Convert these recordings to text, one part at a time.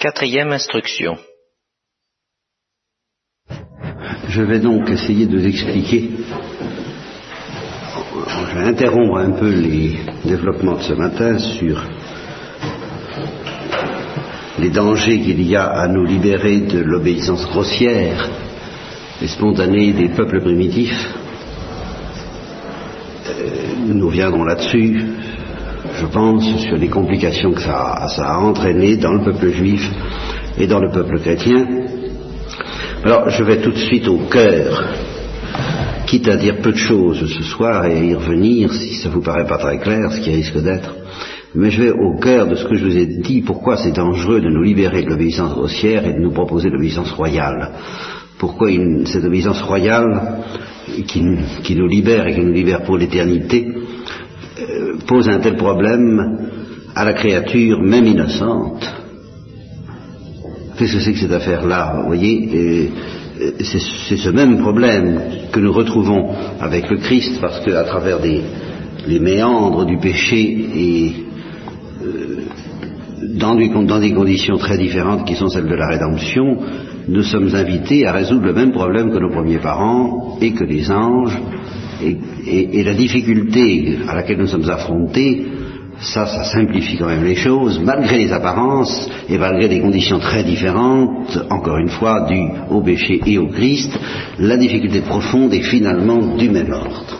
Quatrième instruction. Je vais donc essayer de vous expliquer, je vais interrompre un peu les développements de ce matin sur les dangers qu'il y a à nous libérer de l'obéissance grossière et spontanée des peuples primitifs. Euh, nous reviendrons là-dessus, je pense, sur les complications que ça a, ça entraîné dans le peuple juif et dans le peuple chrétien. Alors, je vais tout de suite au cœur, quitte à dire peu de choses ce soir et à y revenir si ça vous paraît pas très clair, ce qui risque d'être. Mais je vais au cœur de ce que je vous ai dit, pourquoi c'est dangereux de nous libérer de l'obéissance grossière et de nous proposer l'obéissance royale. Pourquoi cette obéissance royale qui, nous libère et qui nous libère pour l'éternité pose un tel problème à la créature, même innocente. Qu'est-ce que c'est que cette affaire-là Vous voyez, euh, c'est ce même problème que nous retrouvons avec le Christ, parce qu'à travers les méandres du péché et des, dans des, conditions très différentes qui sont celles de la rédemption, nous sommes invités à résoudre le même problème que nos premiers parents et que les anges. Et, la difficulté à laquelle nous sommes affrontés, ça, ça simplifie quand même les choses, malgré les apparences et malgré des conditions très différentes, encore une fois, du au péché et au Christ, la difficulté profonde est finalement du même ordre.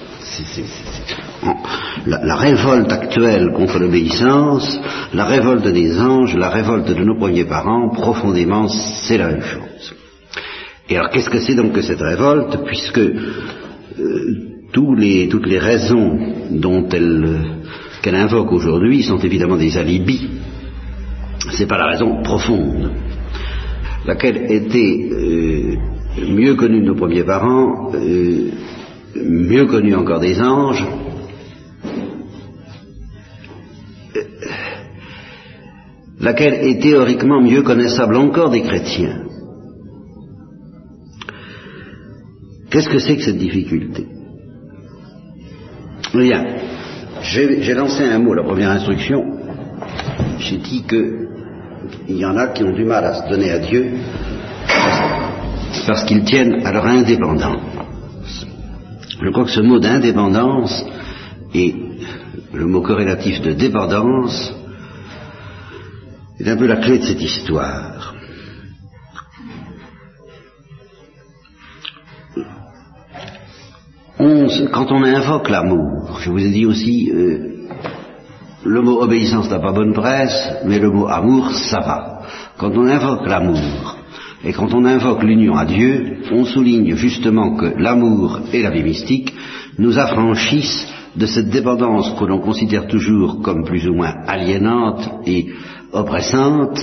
La, révolte actuelle contre l'obéissance, la révolte des anges, la révolte de nos premiers parents, profondément, c'est la même chose. Et alors, qu'est-ce que c'est donc que cette révolte? Puisque euh, toutes les raisons dont elle, qu'elle invoque aujourd'hui sont évidemment des alibis. C'est pas la raison profonde, laquelle était euh, mieux connue de nos premiers parents, euh, mieux connue encore des anges, laquelle est théoriquement mieux connaissable encore des chrétiens. Qu'est-ce que c'est que cette difficulté? Bien, j'ai lancé un mot, la première instruction, j'ai dit qu'il y en a qui ont du mal à se donner à Dieu parce qu'ils tiennent à leur indépendance. Je crois que ce mot d'indépendance et le mot corrélatif de dépendance est un peu la clé de cette histoire. Quand on invoque l'amour, je vous ai dit aussi, euh, le mot obéissance n'a pas bonne presse, mais le mot amour, ça va. Quand on invoque l'amour, et quand on invoque l'union à Dieu, on souligne justement que l'amour et la vie mystique nous affranchissent de cette dépendance que l'on considère toujours comme plus ou moins aliénante et oppressante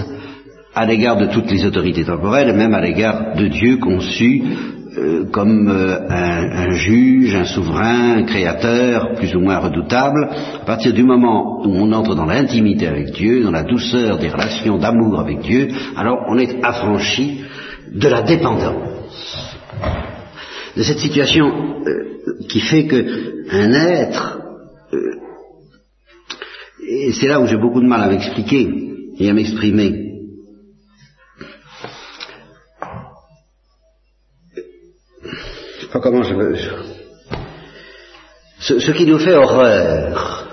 à l'égard de toutes les autorités temporelles, et même à l'égard de Dieu conçu euh, comme euh, un, juge, un souverain, un créateur, plus ou moins redoutable. À partir du moment où on entre dans l'intimité avec Dieu, dans la douceur des relations d'amour avec Dieu, alors on est affranchi de la dépendance, de cette situation euh, qui fait que un être, et c'est là où j'ai beaucoup de mal à m'expliquer, et à m'exprimer. Pas comment je veux. Ce, ce qui nous fait horreur,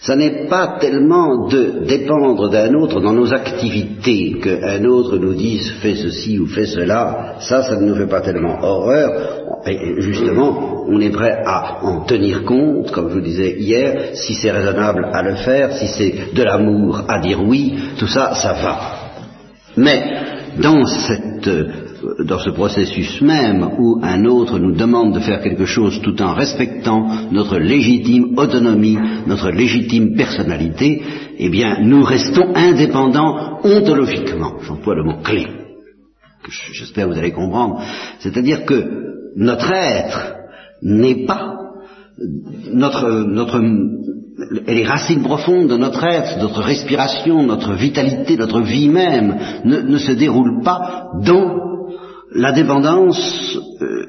ça n'est pas tellement de dépendre d'un autre dans nos activités, qu'un autre nous dise fais ceci ou fais cela, ça, ça ne nous fait pas tellement horreur. Et justement, on est prêt à en tenir compte, comme je vous disais hier, si c'est raisonnable à le faire, si c'est de l'amour à dire oui, tout ça, ça va. Mais dans cette dans ce processus même où un autre nous demande de faire quelque chose tout en respectant notre légitime autonomie, notre légitime personnalité, eh bien, nous restons indépendants ontologiquement. J'emploie le mot clé, que j'espère vous allez comprendre. C'est-à-dire que notre être n'est pas notre, notre, les racines profondes de notre être, notre respiration, notre vitalité, notre vie même ne, ne se déroulent pas dans la dépendance, euh,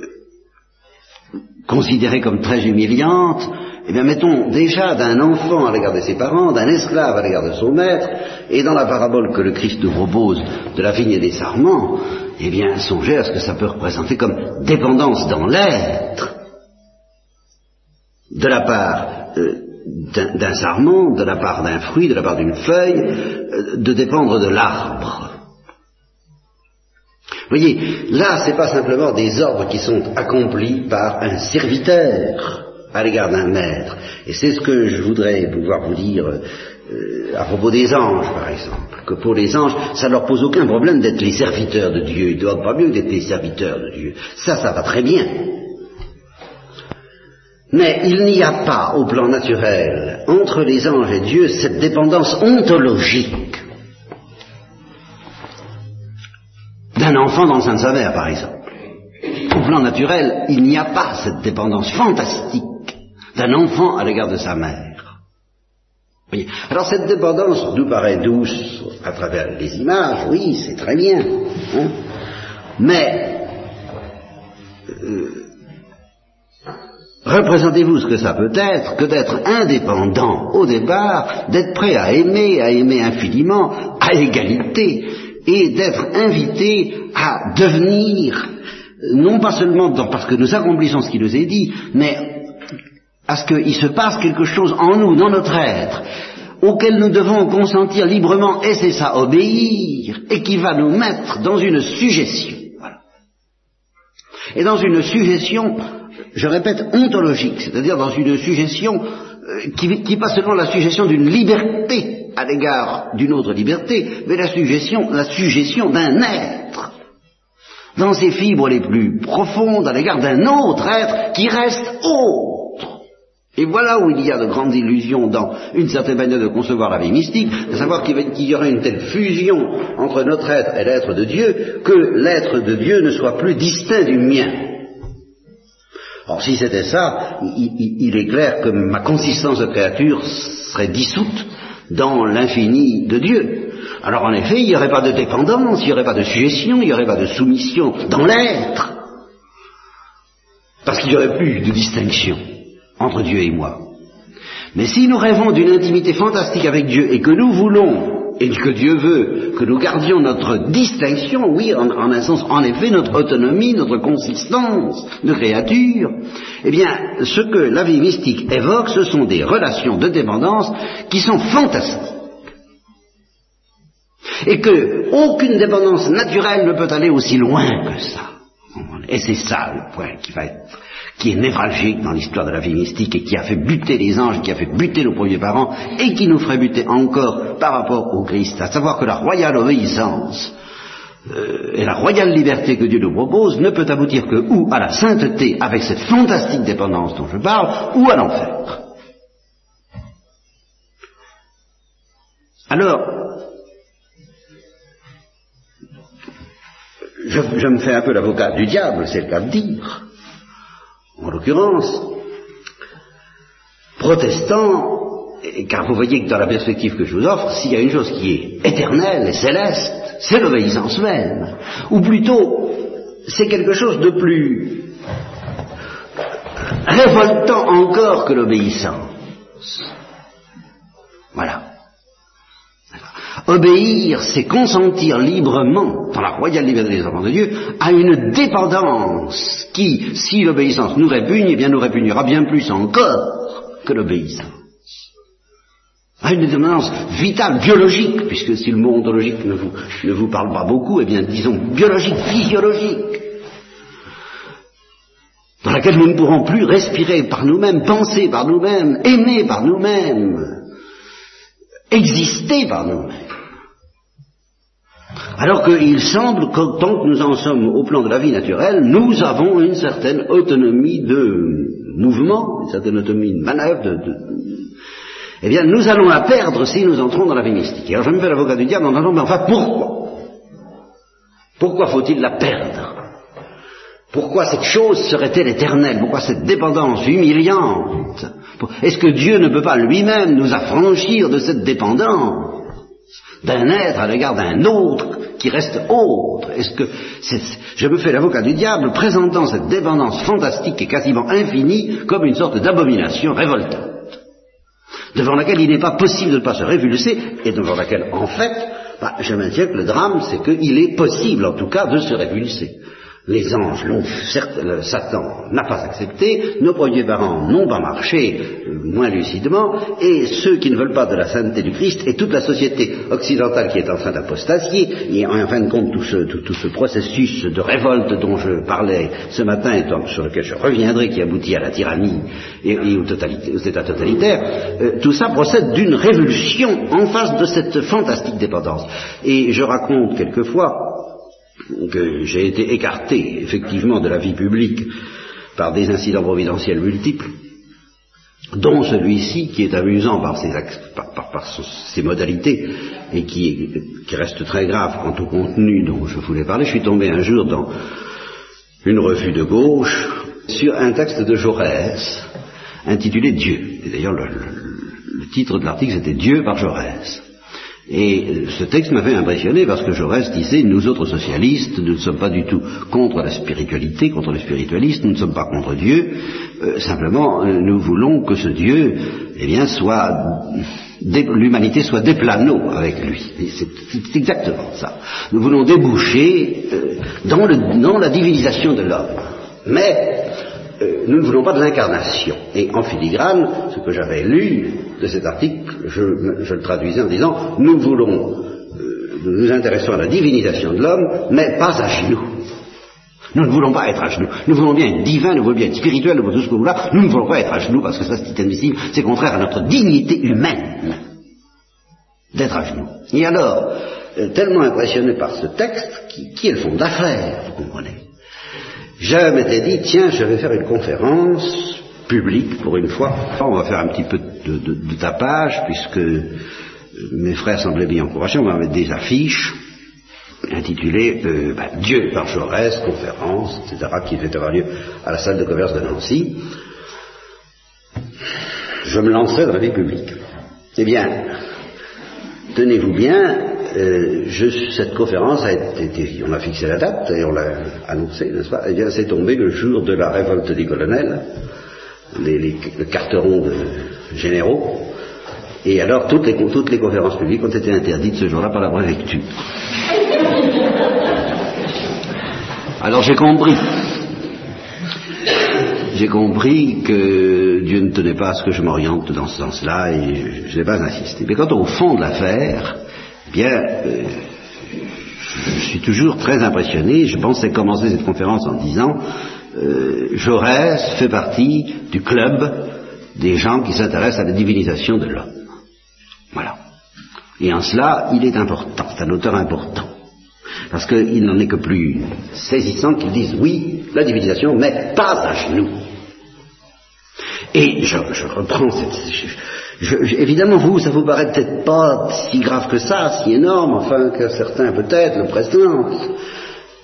considérée comme très humiliante, eh bien, mettons déjà d'un enfant à l'égard de ses parents, d'un esclave à l'égard de son maître, et dans la parabole que le Christ nous propose de la vigne et des sarments, eh bien, songez à ce que ça peut représenter comme dépendance dans l'être, de la part euh, d'un sarment, de la part d'un fruit, de la part d'une feuille, euh, de dépendre de l'arbre. Vous voyez, là, c'est pas simplement des ordres qui sont accomplis par un serviteur à l'égard d'un maître. Et c'est ce que je voudrais pouvoir vous dire euh, à propos des anges, par exemple. Que pour les anges, ça ne leur pose aucun problème d'être les serviteurs de Dieu. Ils doivent pas mieux d'être les serviteurs de Dieu. Ça, ça va très bien. Mais il n'y a pas, au plan naturel, entre les anges et Dieu, cette dépendance ontologique d'un enfant dans le sein de sa mère, par exemple. Au plan naturel, il n'y a pas cette dépendance fantastique d'un enfant à l'égard de sa mère. Alors cette dépendance nous paraît douce à travers les images, oui, c'est très bien. Hein. Mais euh, représentez-vous ce que ça peut être que d'être indépendant au départ, d'être prêt à aimer, à aimer infiniment, à égalité, et d'être invité à devenir, non pas seulement parce que nous accomplissons ce qui nous est dit, mais à ce qu'il se passe quelque chose en nous, dans notre être, auquel nous devons consentir librement, et c'est ça, obéir, et qui va nous mettre dans une suggestion. Et dans une suggestion, je répète, ontologique, c'est-à-dire dans une suggestion euh, qui, qui pas seulement la suggestion d'une liberté à l'égard d'une autre liberté, mais la suggestion, la suggestion d'un être dans ses fibres les plus profondes à l'égard d'un autre être qui reste haut et voilà où il y a de grandes illusions dans une certaine manière de concevoir la vie mystique, de savoir qu'il y aurait une telle fusion entre notre être et l'être de Dieu, que l'être de Dieu ne soit plus distinct du mien. Or, si c'était ça, il, est clair que ma consistance de créature serait dissoute dans l'infini de Dieu. Alors, en effet, il n'y aurait pas de dépendance, il n'y aurait pas de suggestion, il n'y aurait pas de soumission dans l'être, parce qu'il n'y aurait plus de distinction entre Dieu et moi. Mais si nous rêvons d'une intimité fantastique avec Dieu et que nous voulons, et que Dieu veut, que nous gardions notre distinction, oui, en, un sens, en effet, notre autonomie, notre consistance de créature, eh bien, ce que la vie mystique évoque, ce sont des relations de dépendance qui sont fantastiques. Et que aucune dépendance naturelle ne peut aller aussi loin que ça. Et c'est ça le point qui va être qui est névralgique dans l'histoire de la vie mystique et qui a fait buter les anges, qui a fait buter nos premiers parents et qui nous ferait buter encore par rapport au Christ, à savoir que la royale obéissance euh, et la royale liberté que Dieu nous propose ne peut aboutir que ou à la sainteté avec cette fantastique dépendance dont je parle, ou à l'enfer. Alors, je, je, me fais un peu l'avocat du diable, c'est le cas de dire en l'occurrence, protestant, car vous voyez que dans la perspective que je vous offre, s'il y a une chose qui est éternelle et céleste, c'est l'obéissance même. Ou plutôt, c'est quelque chose de plus révoltant encore que l'obéissance. Voilà. Obéir, c'est consentir librement, dans la royale liberté des enfants de Dieu, à une dépendance qui, si l'obéissance nous répugne, eh bien nous répugnera bien plus encore que l'obéissance. À une dépendance vitale, biologique, puisque si le mot ontologique ne vous, ne vous parle pas beaucoup, eh bien disons biologique, physiologique, dans laquelle nous ne pourrons plus respirer par nous-mêmes, penser par nous-mêmes, aimer par nous-mêmes, exister par nous-mêmes. Alors qu'il semble que tant que nous en sommes au plan de la vie naturelle, nous avons une certaine autonomie de mouvement, une certaine autonomie de manœuvre, de, eh bien nous allons la perdre si nous entrons dans la vie mystique. Alors je me fais l'avocat du diable en disant, mais enfin pourquoi? Pourquoi faut-il la perdre? Pourquoi cette chose serait-elle éternelle? Pourquoi cette dépendance humiliante? Est-ce que Dieu ne peut pas lui-même nous affranchir de cette dépendance d'un être à l'égard d'un autre? Qui reste autre. Est-ce que je me fais l'avocat du diable présentant cette dépendance fantastique et quasiment infinie comme une sorte d'abomination révoltante devant laquelle il n'est pas possible de ne pas se révulser et devant laquelle en fait bah, je maintiens que le drame c'est qu'il est possible en tout cas de se révulser les anges l'ont, certes, Satan n'a pas accepté, nos premiers parents n'ont pas marché, euh, moins lucidement, et ceux qui ne veulent pas de la sainteté du Christ, et toute la société occidentale qui est en train d'apostasier, et en fin de compte tout ce, processus de révolte dont je parlais ce matin, et sur lequel je reviendrai, qui aboutit à la tyrannie et, aux, états totalitaires, euh, tout ça procède d'une révulsion en face de cette fantastique dépendance. Et je raconte quelquefois, que j'ai été écarté effectivement de la vie publique par des incidents providentiels multiples, dont celui-ci qui est amusant par ses, modalités et qui, reste très grave quant au contenu dont je voulais parler. Je suis tombé un jour dans une revue de gauche sur un texte de Jaurès intitulé Dieu. Et d'ailleurs le, le titre de l'article c'était Dieu par Jaurès. Et ce texte m'avait impressionné parce que Jaurès disait, nous autres socialistes, nous ne sommes pas du tout contre la spiritualité, contre les spiritualistes, nous ne sommes pas contre Dieu, euh, simplement euh, nous voulons que ce Dieu, eh bien, soit, l'humanité soit des avec lui. C'est exactement ça. Nous voulons déboucher euh, le, dans la divinisation de l'homme. Mais nous ne voulons pas de l'incarnation. Et en filigrane, ce que j'avais lu de cet article, je, le traduisais en disant, nous voulons, euh, nous nous intéressons à la divinisation de l'homme, mais pas à genoux. Nous ne voulons pas être à genoux. Nous voulons bien être divins, nous voulons bien être spirituels, nous voulons tout ce que vous voulez. Nous ne voulons pas être à genoux parce que ça c'est inadmissible, c'est contraire à notre dignité humaine d'être à genoux. Et alors, euh, tellement impressionné par ce texte, qui, qui est le fond d'affaires, vous comprenez, je m'étais dit, tiens, je vais faire une conférence publique pour une fois. On va faire un petit peu de, tapage, puisque mes frères semblaient bien encouragés. On va mettre des affiches intitulées euh, bah, Dieu par Jaurès, conférence, etc., qui fait avoir lieu à la salle de commerce de Nancy. Je me lancerai dans la vie publique. Eh bien, tenez-vous bien, euh, cette conférence a été, on a fixé la date et on l'a annoncé, n'est-ce pas? Eh bien, c'est tombé le jour de la révolte des colonels les, le carteron de généraux. Et alors toutes les, toutes les conférences publiques ont été interdites ce jour-là par la préfecture. Alors j'ai compris. J'ai compris que Dieu ne tenait pas à ce que je m'oriente dans ce sens-là et je n'ai pas insisté. Mais quant au fond de l'affaire, eh bien, euh, je suis toujours très impressionné. Je pensais commencer cette conférence en disant euh, Jaurès fait partie du club des gens qui s'intéressent à la divinisation de l'homme. Voilà. Et en cela, il est important, c'est un auteur important. Parce qu'il n'en est que plus saisissant qu'ils disent oui, la divinisation, mais pas à genoux. Et je, reprends cette... évidemment, vous, ça vous paraît peut-être pas si grave que ça, si énorme, enfin que certains peut-être le pressentent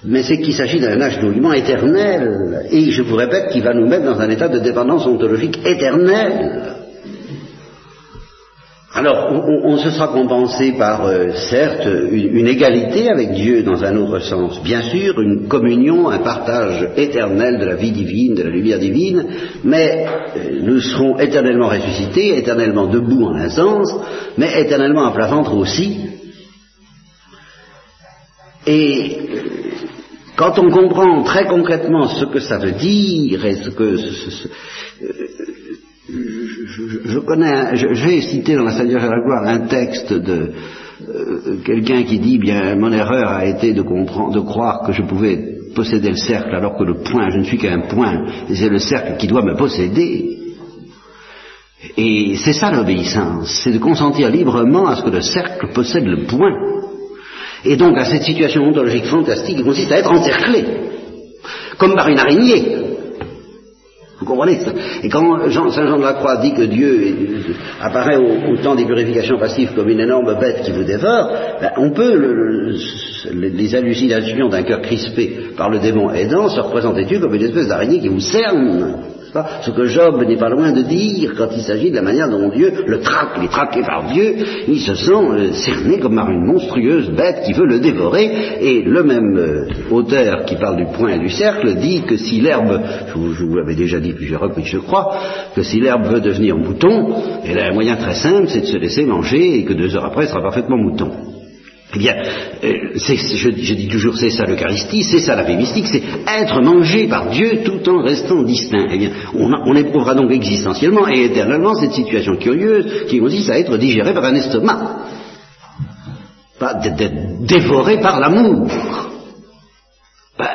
mais c'est qu'il s'agit d'un agenouillement éternel, et je vous répète qu'il va nous mettre dans un état de dépendance ontologique éternelle. Alors, on, se sera compensé par, euh, certes, une, égalité avec Dieu dans un autre sens, bien sûr, une communion, un partage éternel de la vie divine, de la lumière divine, mais euh, nous serons éternellement ressuscités, éternellement debout en un sens, mais éternellement à plat ventre aussi. Et quand on comprend très concrètement ce que ça veut dire et ce que euh, je, connais, j'ai cité dans la Seigneur de la gloire un texte de euh, quelqu'un qui dit bien mon erreur a été de croire que je pouvais posséder le cercle alors que le point, je ne suis qu'un point, c'est le cercle qui doit me posséder. Et c'est ça l'obéissance, c'est de consentir librement à ce que le cercle possède le point et donc à cette situation ontologique fantastique qui consiste à être encerclé, comme par une araignée. Vous comprenez ça? Et quand Saint Jean de la Croix dit que Dieu apparaît au, temps des purifications passives comme une énorme bête qui vous dévore, ben, on peut, les hallucinations d'un cœur crispé par le démon aidant se représenter Dieu comme une espèce d'araignée qui vous cerne? Ce que Job n'est pas loin de dire quand il s'agit de la manière dont Dieu le traque, il est traqué par Dieu, il se sent euh, cerné comme par une monstrueuse bête qui veut le dévorer, et le même euh, auteur qui parle du point et du cercle dit que si l'herbe, je vous, l'avais déjà dit plusieurs reprises je crois, que si l'herbe veut devenir mouton, elle a un moyen très simple, c'est de se laisser manger et que deux heures après elle sera parfaitement mouton. Eh bien, euh, je, dis toujours c'est ça l'Eucharistie, c'est ça la vie mystique, c'est être mangé par Dieu tout en restant distinct. Eh bien, on, éprouvera donc existentiellement et éternellement cette situation curieuse qui consiste à être digéré par un estomac, pas d'être dévoré par l'amour. Ben,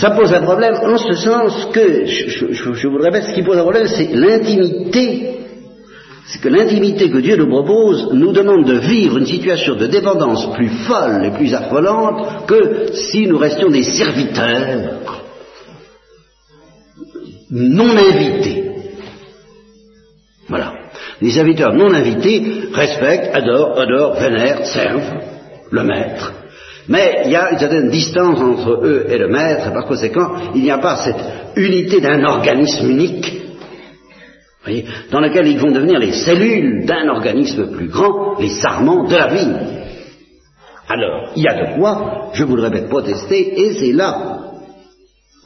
ça pose un problème en ce sens que, je, je vous le répète, ce qui pose un problème, c'est l'intimité c'est que l'intimité que Dieu nous propose nous demande de vivre une situation de dépendance plus folle et plus affolante que si nous restions des serviteurs non invités. Voilà. Les serviteurs non invités respectent, adorent, honorent, vénèrent, servent le maître. Mais il y a une certaine distance entre eux et le maître, et par conséquent, il n'y a pas cette unité d'un organisme unique dans lequel ils vont devenir les cellules d'un organisme plus grand, les sarments de la vie. Alors, il y a de quoi, je vous le protester, et c'est là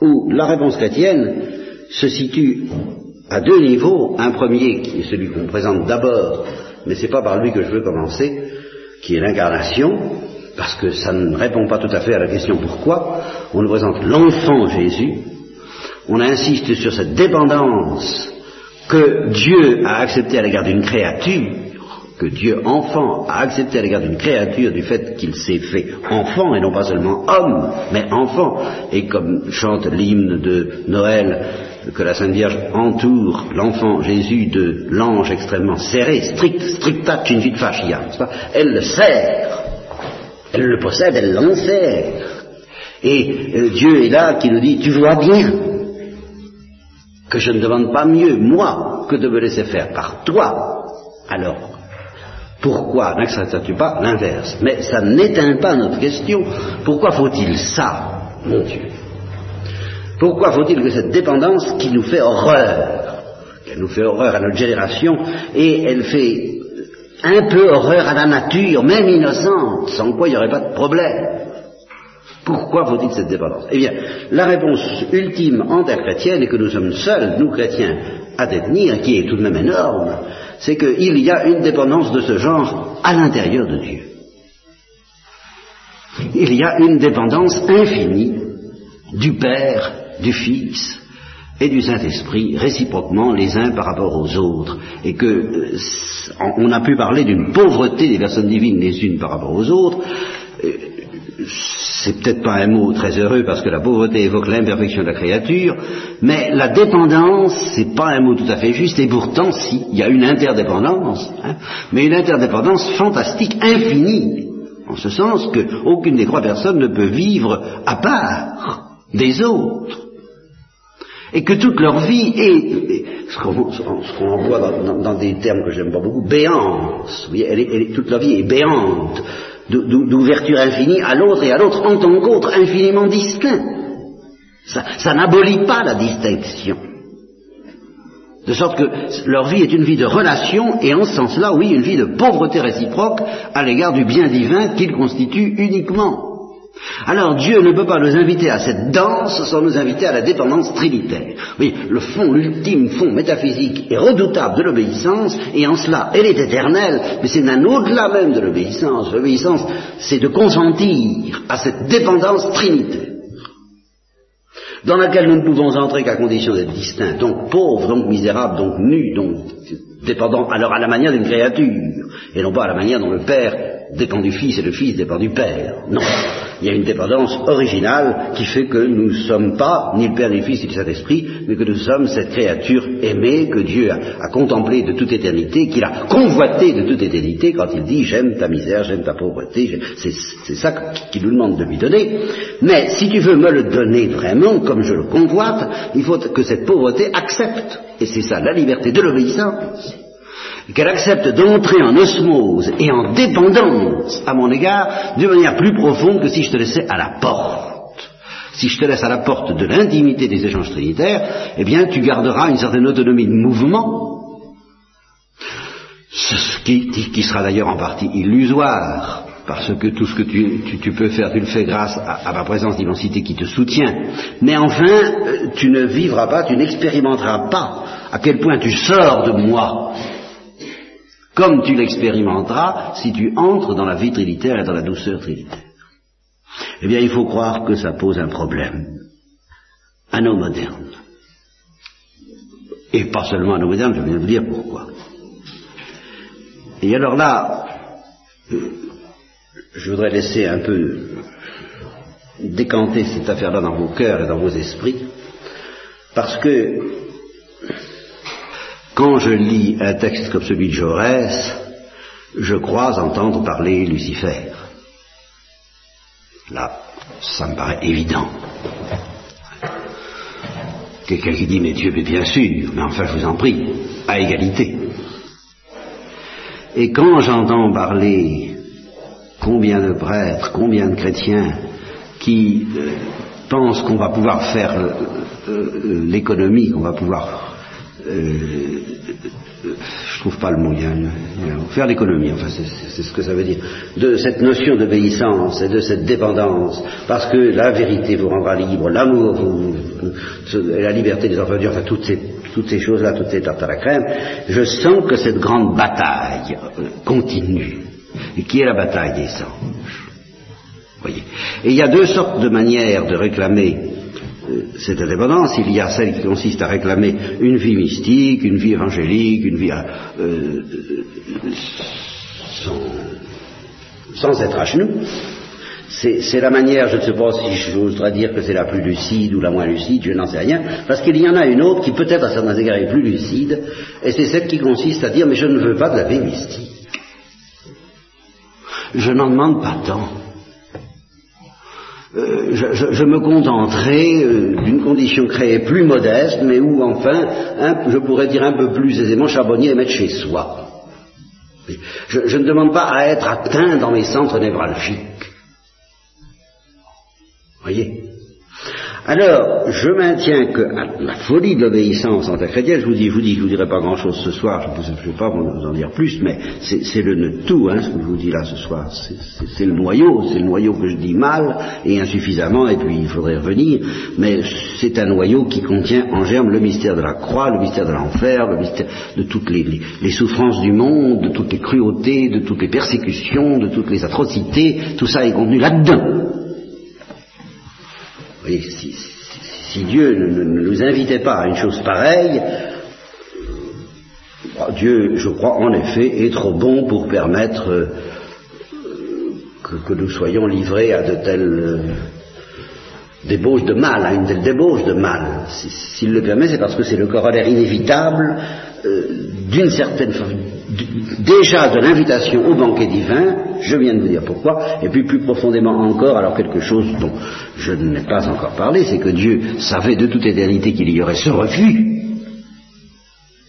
où la réponse chrétienne se situe à deux niveaux. Un premier, qui est celui qu'on présente d'abord, mais ce n'est pas par lui que je veux commencer, qui est l'incarnation, parce que ça ne répond pas tout à fait à la question pourquoi. On nous présente l'enfant Jésus, on insiste sur cette dépendance que Dieu a accepté à l'égard d'une créature, que Dieu enfant a accepté à l'égard d'une créature du fait qu'il s'est fait enfant et non pas seulement homme, mais enfant, et comme chante l'hymne de Noël, que la Sainte Vierge entoure l'enfant Jésus de l'ange extrêmement serré, strict, stricta cingit fascia, elle le serre, elle le possède, elle l'en serre. Et euh, Dieu est là qui nous dit, tu vois bien, que je ne demande pas mieux, moi, que de me laisser faire par toi, alors pourquoi n'acceptes-tu pas l'inverse. Mais ça n'éteint pas notre question. Pourquoi faut-il ça, mon Dieu? Pourquoi faut-il que cette dépendance qui nous fait horreur, qu'elle nous fait horreur à notre génération, et elle fait un peu horreur à la nature, même innocente, sans quoi il n'y aurait pas de problème? Pourquoi faut-il cette dépendance? Eh bien, la réponse ultime en terre chrétienne, et que nous sommes seuls, nous chrétiens, à détenir, qui est tout de même énorme, c'est qu'il y a une dépendance de ce genre à l'intérieur de Dieu. Il y a une dépendance infinie du Père, du Fils et du Saint-Esprit, réciproquement les uns par rapport aux autres, et que euh, on a pu parler d'une pauvreté des personnes divines les unes par rapport aux autres, euh, c'est peut-être pas un mot très heureux parce que la pauvreté évoque l'imperfection de la créature, mais la dépendance, c'est pas un mot tout à fait juste, et pourtant, si, il y a une interdépendance, hein, mais une interdépendance fantastique, infinie, en ce sens qu'aucune des trois personnes ne peut vivre à part des autres. Et que toute leur vie est, ce qu'on envoie dans, des termes que j'aime pas beaucoup, béance. toute leur vie est béante d'ouverture infinie à l'autre et à l'autre en tant qu'autre infiniment distinct. Ça, n'abolit pas la distinction. De sorte que leur vie est une vie de relation et en ce sens-là, oui, une vie de pauvreté réciproque à l'égard du bien divin qu'ils constituent uniquement. Alors Dieu ne peut pas nous inviter à cette danse sans nous inviter à la dépendance trinitaire. Oui, le fond, l'ultime fond métaphysique et redoutable de l'obéissance, et en cela elle est éternelle, mais c'est un au-delà même de l'obéissance. L'obéissance, c'est de consentir à cette dépendance trinitaire dans laquelle nous ne pouvons entrer qu'à condition d'être distincts, donc pauvres, donc misérables, donc nus, donc dépendants alors à la manière d'une créature, et non pas à la manière dont le Père dépend du Fils et le Fils dépend du Père. Non. Il y a une dépendance originale qui fait que nous ne sommes pas ni le Père ni le Fils ni le Saint-Esprit, mais que nous sommes cette créature aimée que Dieu a, contemplée de toute éternité, qu'il a convoitée de toute éternité quand il dit j'aime ta misère, j'aime ta pauvreté. C'est ça qu'il nous demande de lui donner. Mais si tu veux me le donner vraiment comme je le convoite, il faut que cette pauvreté accepte. Et c'est ça la liberté de l'obéissance qu'elle accepte d'entrer en osmose et en dépendance à mon égard d'une manière plus profonde que si je te laissais à la porte. si je te laisse à la porte de l'intimité des échanges trinitaires, eh bien tu garderas une certaine autonomie de mouvement, ce qui, sera d'ailleurs en partie illusoire, parce que tout ce que tu, peux faire, tu le fais grâce à, ma présence d'immensité qui te soutient. Mais enfin, euh, tu ne vivras pas, tu n'expérimenteras pas à quel point tu sors de moi, comme tu l'expérimenteras si tu entres dans la vie trinitaire et dans la douceur trinitaire. Eh bien, il faut croire que ça pose un problème à nos modernes. Et pas seulement à nos modernes, je viens vous dire pourquoi. Et alors là, je voudrais laisser un peu décanter cette affaire-là dans vos cœurs et dans vos esprits, parce que quand je lis un texte comme celui de Jaurès, je crois entendre parler Lucifer. Là, ça me paraît évident. Quelqu'un qui dit, mais Dieu, mais bien sûr, mais enfin, je vous en prie, à égalité. Et quand j'entends parler combien de prêtres, combien de chrétiens qui euh, pensent qu'on va pouvoir faire euh, euh, l'économie, qu'on va pouvoir je trouve pas le mot, faire l'économie, enfin c'est ce que ça veut dire, de cette notion d'obéissance et de cette dépendance, parce que la vérité vous rendra libre, l'amour, la liberté des enfants enfin toutes ces, choses-là, toutes ces tartes à la crème, je sens que cette grande bataille continue et qui est la bataille des anges? Voyez. Et il y a deux sortes de manières de réclamer euh, cette indépendance. Il y a celle qui consiste à réclamer une vie mystique, une vie évangélique, une vie euh, euh sans, sans, être à genoux. C'est la manière, je ne sais pas si j'oserais dire que c'est la plus lucide ou la moins lucide, je n'en sais rien, parce qu'il y en a une autre qui peut-être à certains égards est plus lucide, et c'est celle qui consiste à dire mais je ne veux pas de la vie mystique. Je n'en demande pas tant. Euh, je, me contenterai euh, d'une condition créée plus modeste, mais où enfin, je pourrais dire un peu plus aisément, charbonnier et mettre chez soi. Je, je, ne demande pas à être atteint dans mes centres névralgiques. Voyez? Alors, je maintiens que la folie de l'obéissance en tant chrétienne, je vous dis, je vous dis, je vous dirai pas grand-chose ce soir, je ne vais pas vous en dire plus, mais c'est le tout, hein, ce que je vous dis là ce soir. C'est le noyau, c'est le noyau que je dis mal et insuffisamment, et puis il faudrait revenir, mais c'est un noyau qui contient en germe le mystère de la croix, le mystère de l'enfer, le mystère de toutes les, les, souffrances du monde, de toutes les cruautés, de toutes les persécutions, de toutes les atrocités, tout ça est contenu là-dedans si, Dieu ne, nous invitait pas à une chose pareille, euh, Dieu, je crois, en effet, est trop bon pour permettre euh, que, nous soyons livrés à de telles euh, débauches de mal, à une telle débauche de mal. S'il le permet, c'est parce que c'est le corollaire inévitable d'une certaine déjà de l'invitation au banquet divin, je viens de vous dire pourquoi, et puis plus profondément encore, alors quelque chose dont je n'ai pas encore parlé, c'est que Dieu savait de toute éternité qu'il y aurait ce refus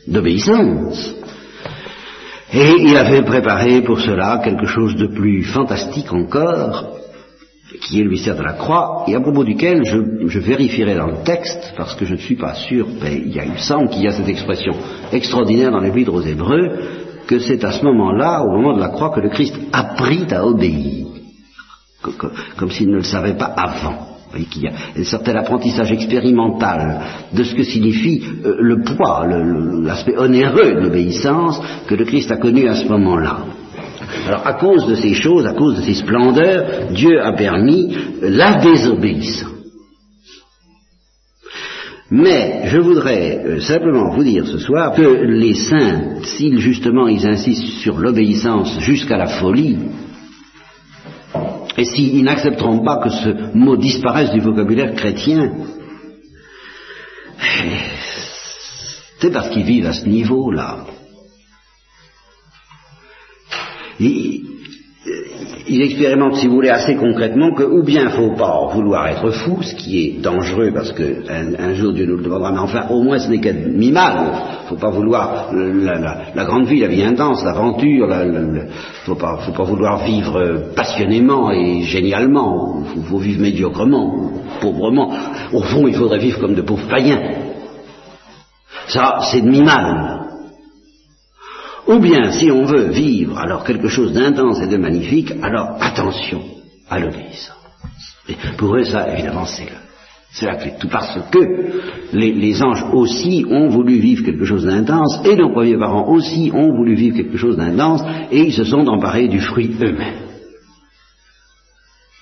d'obéissance. Et il avait préparé pour cela quelque chose de plus fantastique encore, qui est le mystère de la croix, et à propos duquel je, vérifierai dans le texte, parce que je ne suis pas sûr, mais il, y a, semble qu'il y a cette expression extraordinaire dans l'Épître aux Hébreux, que c'est à ce moment-là, au moment de la croix, que le Christ apprit à obéir, comme s'il ne le savait pas avant. Voyez qu'il y a un certain apprentissage expérimental de ce que signifie euh, le poids, l'aspect onéreux de l'obéissance que le Christ a connu à ce moment-là. Alors à cause de ces choses, à cause de ces splendeurs, Dieu a permis la désobéissance. Mais je voudrais euh, simplement vous dire ce soir que les saints, s'ils justement ils insistent sur l'obéissance jusqu'à la folie, et s'ils n'accepteront pas que ce mot disparaisse du vocabulaire chrétien, c'est parce qu'ils vivent à ce niveau-là. Il expérimente, si vous voulez, assez concrètement que ou bien il ne faut pas vouloir être fou, ce qui est dangereux parce que un, jour Dieu nous le demandera, mais enfin au moins ce n'est qu'un mi-mal. Il ne faut pas vouloir la, grande vie, la vie intense, l'aventure, il ne faut pas, faut vouloir vivre passionnément et génialement, il faut, vivre médiocrement, pauvrement. Au fond, il faudrait vivre comme de pauvres païens. Ça, c'est demi-mal. Ou bien, si on veut vivre alors quelque chose d'intense et de magnifique, alors attention à l'obéissance. pour eux, ça, évidemment, c'est c'est la clé tout parce que les, anges aussi ont voulu vivre quelque chose d'intense et nos premiers parents aussi ont voulu vivre quelque chose d'intense et ils se sont emparés du fruit eux-mêmes.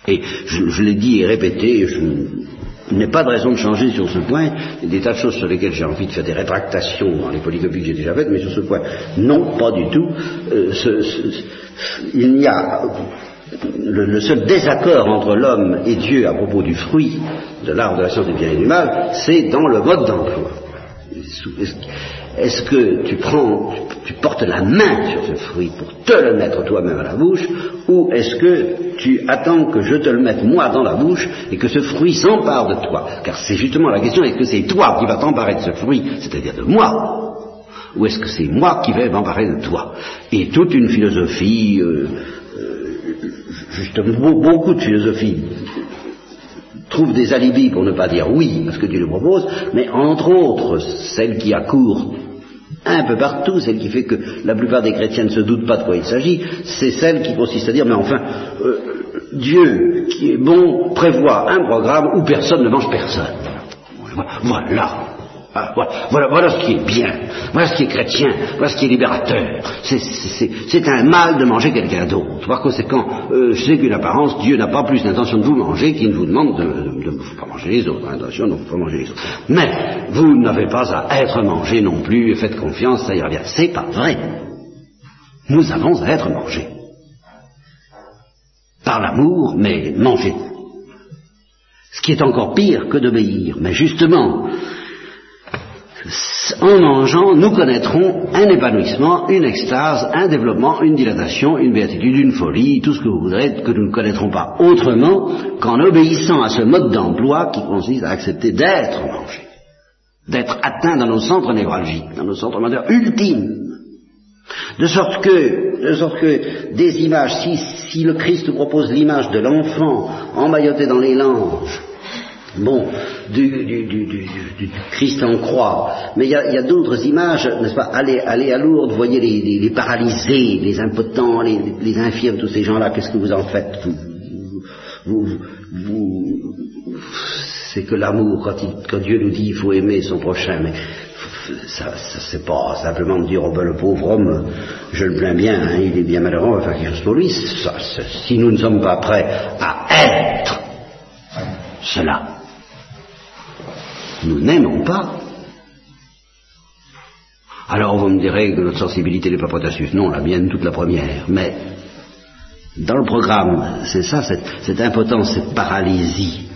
Et je, l'ai dit et répété, je n'ai pas de raison de changer sur ce point. Il y a des tas de choses sur lesquelles j'ai envie de faire des rétractations dans les polycopies que j'ai déjà faites, mais sur ce point, non, pas du tout. Euh, il n'y a le, seul désaccord entre l'homme et Dieu à propos du fruit de l'arbre de la science du bien et du mal, c'est dans le mode d'emploi. Est-ce que tu prends, tu portes la main sur ce fruit pour te le mettre toi-même à la bouche, ou est-ce que tu attends que je te le mette moi dans la bouche et que ce fruit s'empare de toi? Car c'est justement la question, est-ce que c'est toi qui vas t'emparer de ce fruit, c'est-à-dire de moi? Ou est-ce que c'est moi qui vais m'emparer de toi? Et toute une philosophie, euh, euh, justement, beaucoup de philosophies trouvent des alibis pour ne pas dire oui à ce que Dieu nous propose, mais entre autres, celle qui accourt un peu partout, celle qui fait que la plupart des chrétiens ne se doutent pas de quoi il s'agit, c'est celle qui consiste à dire, mais enfin, euh, Dieu, qui est bon, prévoit un programme où personne ne mange personne. Voilà. Voilà, voilà, ce qui est bien, voilà ce qui est chrétien, voilà ce qui est libérateur. C'est un mal de manger quelqu'un d'autre. Par conséquent, euh, je sais qu'une apparence, Dieu n'a pas plus d'intention de vous manger qu'il ne vous demande de ne pas manger les autres. Ne pas manger les autres. Mais vous n'avez pas à être mangé non plus, faites confiance, ça ira bien. C'est pas vrai. Nous avons à être mangés. Par l'amour, mais mangés. Ce qui est encore pire que d'obéir. Mais justement, en mangeant, nous connaîtrons un épanouissement, une extase, un développement, une dilatation, une béatitude, une folie, tout ce que vous voudrez, que nous ne connaîtrons pas autrement qu'en obéissant à ce mode d'emploi qui consiste à accepter d'être mangé, d'être atteint dans nos centres névralgiques, dans nos centres moteurs ultimes. De sorte que, de sorte que des images, si, si le Christ propose l'image de l'enfant emmailloté dans les langes, bon, du, du, Christ en croix. Mais il y a, d'autres images, n'est-ce pas? Allez, allez à Lourdes, voyez les, paralysés, les impotents, les, infirmes, tous ces gens-là, qu'est-ce que vous en faites? Vous, vous, C'est que l'amour, quand, Dieu nous dit il faut aimer son prochain, mais ça, c'est pas simplement dire oh ben le pauvre homme, je le plains bien, hein, il est bien malheureux, on va faire quelque chose pour lui. Si nous ne sommes pas prêts à être cela, nous n'aimons pas. Alors vous me direz que notre sensibilité n'est pas prête Non, la mienne toute la première. Mais dans le programme, c'est ça, cette, impotence, cette paralysie.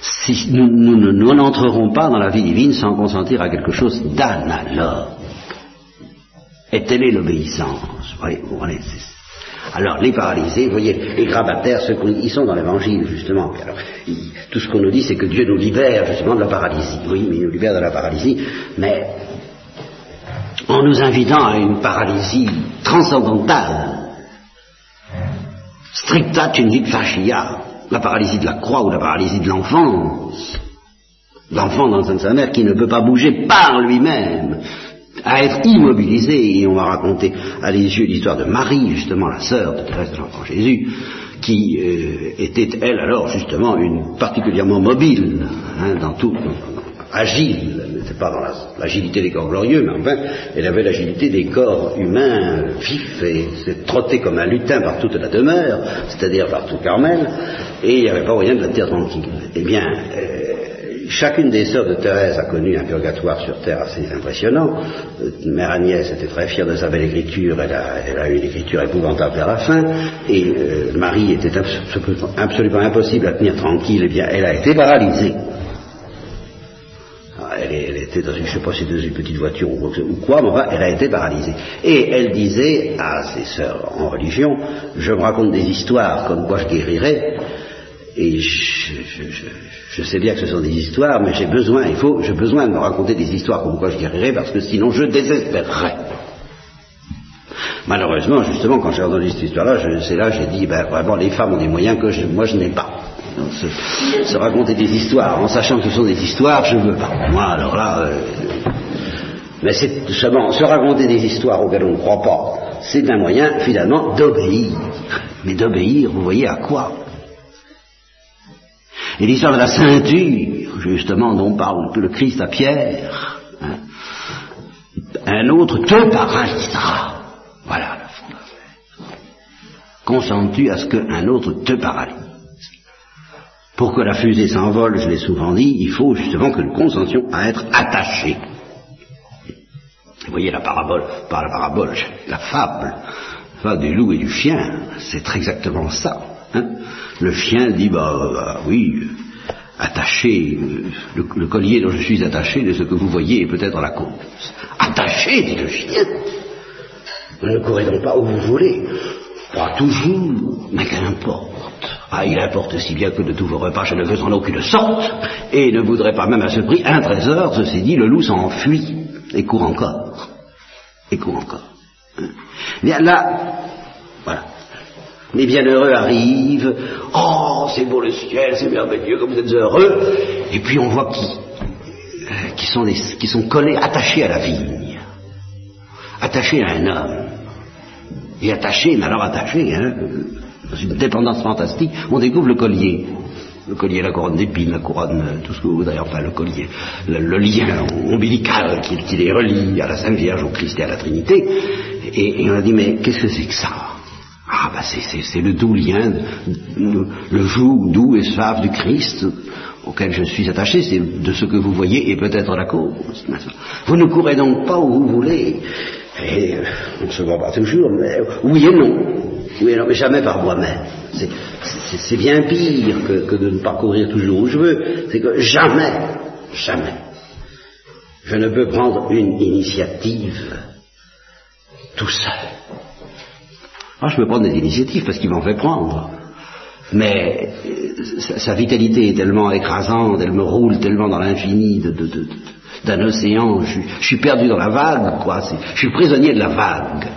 Si nous n'entrerons pas dans la vie divine sans consentir à quelque chose d'analogue. Et telle est l'obéissance. vous voyez, alors, les paralysés, vous voyez, les grabataires, ceux ils sont dans l'évangile, justement. Alors, tout ce qu'on nous dit, c'est que Dieu nous libère, justement, de la paralysie. Oui, mais il nous libère de la paralysie, mais en nous invitant à une paralysie transcendantale, stricta tundit fascia, la paralysie de la croix ou la paralysie de l'enfance, l'enfant dans sa mère qui ne peut pas bouger par lui-même, à être immobilisé, et on va raconter à les yeux l'histoire de Marie, justement la sœur de Thérèse de l'Enfant Jésus, qui euh, était, elle, alors, justement, une particulièrement mobile, hein, dans tout, agile, n'était pas dans l'agilité des corps glorieux, mais enfin, elle avait l'agilité des corps humains vifs, et s'est trottée comme un lutin par toute la demeure, c'est-à-dire par tout Carmel, et il n'y avait pas moyen de la terre tranquille. Eh bien, euh, Chacune des sœurs de Thérèse a connu un purgatoire sur terre assez impressionnant. Euh, Mère Agnès était très fière de sa belle écriture, elle a, eu une écriture épouvantable vers la fin, et euh, Marie était absolument, impossible à tenir tranquille, eh bien elle a été paralysée. Ah, elle, était dans une, je sais pas si dans une petite voiture ou quoi, mais enfin, elle a été paralysée. Et elle disait à ses sœurs en religion, je me raconte des histoires comme quoi je guérirais, et je, sais bien que ce sont des histoires, mais j'ai besoin, il faut, j'ai besoin de me raconter des histoires comme quoi je guérirais, parce que sinon je désespérerais. Malheureusement, justement, quand j'ai entendu cette histoire-là, c'est là j'ai dit, ben vraiment, les femmes ont des moyens que moi je n'ai pas. Se, raconter des histoires en sachant que ce sont des histoires, je ne veux pas. Moi, alors là, euh, mais c'est seulement se raconter des histoires auxquelles on ne croit pas, c'est un moyen finalement d'obéir. Mais d'obéir, vous voyez à quoi? Et l'histoire de la ceinture, justement, dont parle le Christ à Pierre, hein, un autre te paralysera. Voilà Consens-tu à ce qu'un autre te paralyse? Pour que la fusée s'envole, je l'ai souvent dit, il faut justement que nous consentions à être attachés. Vous voyez la parabole, pas la parabole, la fable, la du loup et du chien, c'est très exactement ça. Hein. Le chien dit, bah, bah oui, attaché, le, collier dont je suis attaché de ce que vous voyez est peut-être la cause. Attaché, dit le chien. Ne courez donc pas où vous voulez. Pas toujours, mais qu'importe. Ah, il importe si bien que de tous vos repas je ne veux en aucune sorte, et ne voudrais pas même à ce prix un trésor, ceci dit, le loup s'enfuit, et court encore. Et court encore. Hein. Bien là, voilà. Les bienheureux arrivent, oh, c'est beau le ciel, c'est merveilleux, comme vous êtes heureux, et puis on voit qui, euh, sont, collés, attachés à la vigne, attachés à un homme. Et attaché, mais alors attaché, hein, dans une dépendance fantastique, on découvre le collier. Le collier, la couronne d'épines, la couronne, tout ce que vous voudrez, enfin le collier, le, lien ombilical qui, les relie à la Sainte Vierge, au Christ et à la Trinité. Et, on a dit, mais qu'est-ce que c'est que ça? Ah, bah c'est le doux lien, le, joug doux et suave du Christ auquel je suis attaché, c'est de ce que vous voyez et peut-être la cause. Vous ne courez donc pas où vous voulez. Et euh, on ne se voit pas toujours, mais oui et non. Oui et non, mais jamais par moi-même. C'est bien pire que, de ne pas courir toujours où je veux. C'est que jamais, jamais, je ne peux prendre une initiative tout seul. Ah, je peux prendre des initiatives parce qu'il m'en fait prendre. Mais euh, sa, vitalité est tellement écrasante, elle me roule tellement dans l'infini d'un océan, je, suis perdu dans la vague, quoi, je suis prisonnier de la vague.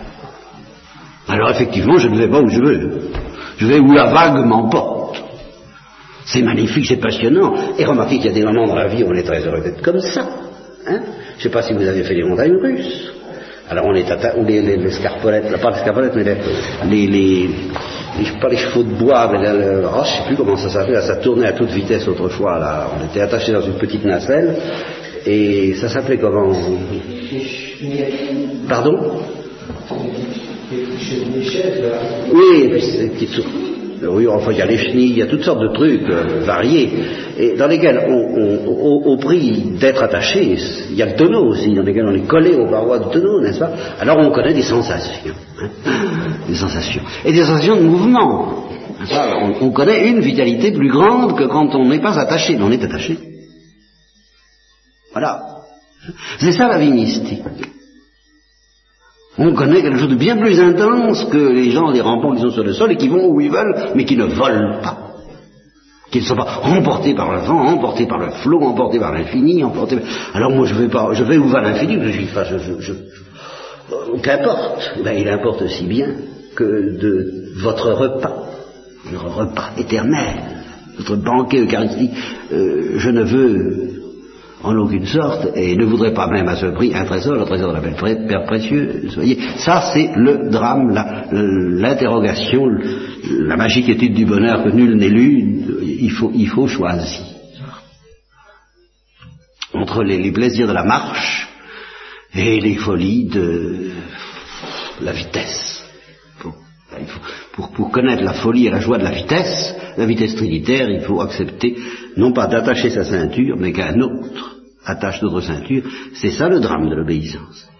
Alors effectivement, je ne vais pas où je veux. Je vais où la vague m'emporte. C'est magnifique, c'est passionnant. Et remarquez qu'il y a des moments dans la vie où on est très heureux d'être comme ça. Hein je ne sais pas si vous avez fait les montagnes russes. Alors on est à ou les, les, scarpolettes, pas les scarpolettes, mais les, les, pas les chevaux de bois, mais je ne sais plus comment ça s'appelle, ça tournait à toute vitesse autrefois, là. On était attachés dans une petite nacelle, et ça s'appelait comment? Pardon? Oui, oui, enfin, il y a les chenilles, il y a toutes sortes de trucs euh, variés, et dans lesquels, au, prix d'être attaché, il y a le tonneau aussi, dans lesquels on est collé aux parois du tonneau, n'est-ce pas? Alors on connaît des sensations, hein, des sensations, et des sensations de mouvement. On, on, connaît une vitalité plus grande que quand on n'est pas attaché, mais on est attaché. Voilà. C'est ça la vie. On connaît quelque chose de bien plus intense que les gens des rampants qui sont sur le sol et qui vont où ils veulent, mais qui ne volent pas. Qui ne sont pas emportés par le vent, emportés par le flot, emportés par l'infini, emportés Alors moi je vais pas, je vais où va l'infini, je suis je, je, euh, qu'importe. Ben, il importe aussi bien que de votre repas, votre repas éternel, votre banquet eucharistique. Euh, je ne veux en aucune sorte, et ne voudrait pas même à ce prix un trésor, le trésor de la belle Père précieux. Voyez, ça c'est le drame, l'interrogation, la, magique étude du bonheur que nul n'est lu, il faut, il faut choisir. Entre les, plaisirs de la marche et les folies de la vitesse. Pour, connaître la folie et la joie de la vitesse, la vitesse trinitaire, il faut accepter non pas d'attacher sa ceinture, mais qu'un autre attache notre ceinture. C'est ça le drame de l'obéissance.